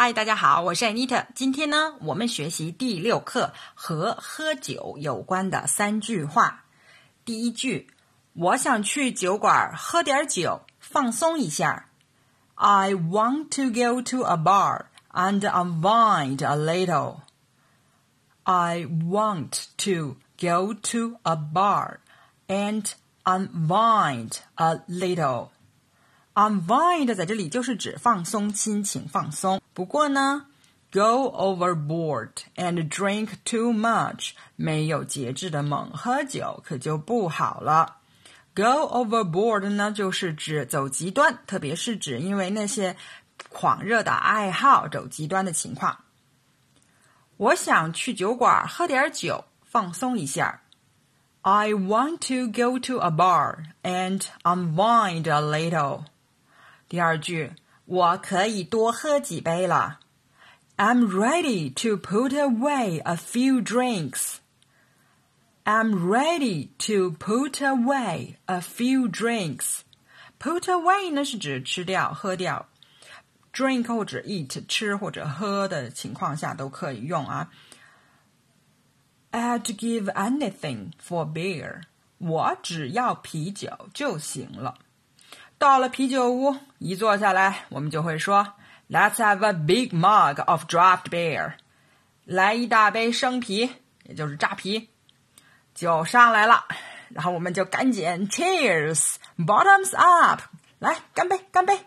嗨，大家好，我是 Anita。今天呢，我们学习第六课和喝酒有关的三句话。第一句，我想去酒馆喝点酒，放松一下。I want to go to a bar and unwind a little. I want to go to a bar and unwind a little. Unwind 在这里就是指放松心情，放松。不过呢，go overboard and drink too much 没有节制的猛喝酒可就不好了。Go overboard 呢，就是指走极端，特别是指因为那些狂热的爱好走极端的情况。我想去酒馆喝点酒，放松一下。I want to go to a bar and unwind a little. 第二句，我可以多喝几杯了。I'm ready to put away a few drinks. I'm ready to put away a few drinks. Put away 呢是指吃掉、喝掉。Drink 或者 eat 吃或者喝的情况下都可以用啊。I'd give anything for beer. 我只要啤酒就行了。 到了啤酒屋，一坐下来，我们就会说：“Let's have a big mug of draft beer。”来一大杯生啤，也就是扎啤，酒上来了。然后我们就赶紧 Cheers，Bottoms up，来干杯，干杯！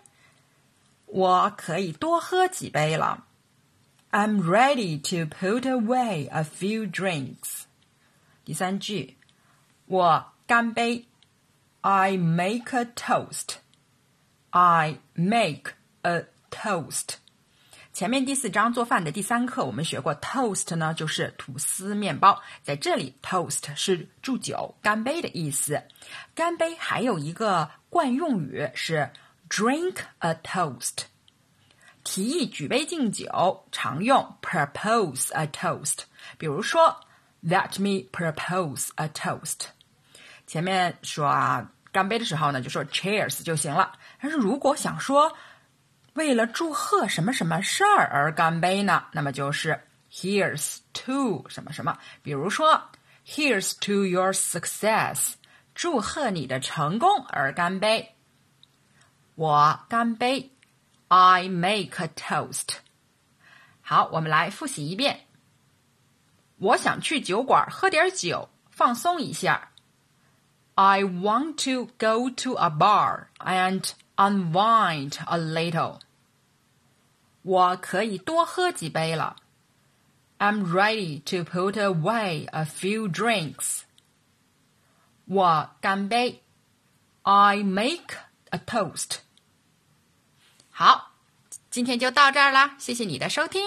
我可以多喝几杯了。I'm ready to put away a few drinks。第三句，我干杯。I make a toast. I make a toast. 前面第四章做饭的第三课，我们学过 toast 呢，就是吐司面包。在这里，toast 是祝酒、干杯的意思。干杯还有一个惯用语是 drink a toast。提议举杯敬酒，常用 propose a toast。比如说，Let me propose a toast。 前面说啊，干杯的时候呢，就说 Cheers 就行了。但是如果想说为了祝贺什么什么事儿而干杯呢，那么就是 Here's to 什么什么。比如说 Here's to your success，祝贺你的成功而干杯。我干杯，I make a toast。好，我们来复习一遍。我想去酒馆喝点酒，放松一下。I want to go to a bar and unwind a little. 我可以多喝几杯了。I'm ready to put away a few drinks. 我干杯。I make a toast. 好，今天就到这儿啦，谢谢你的收听。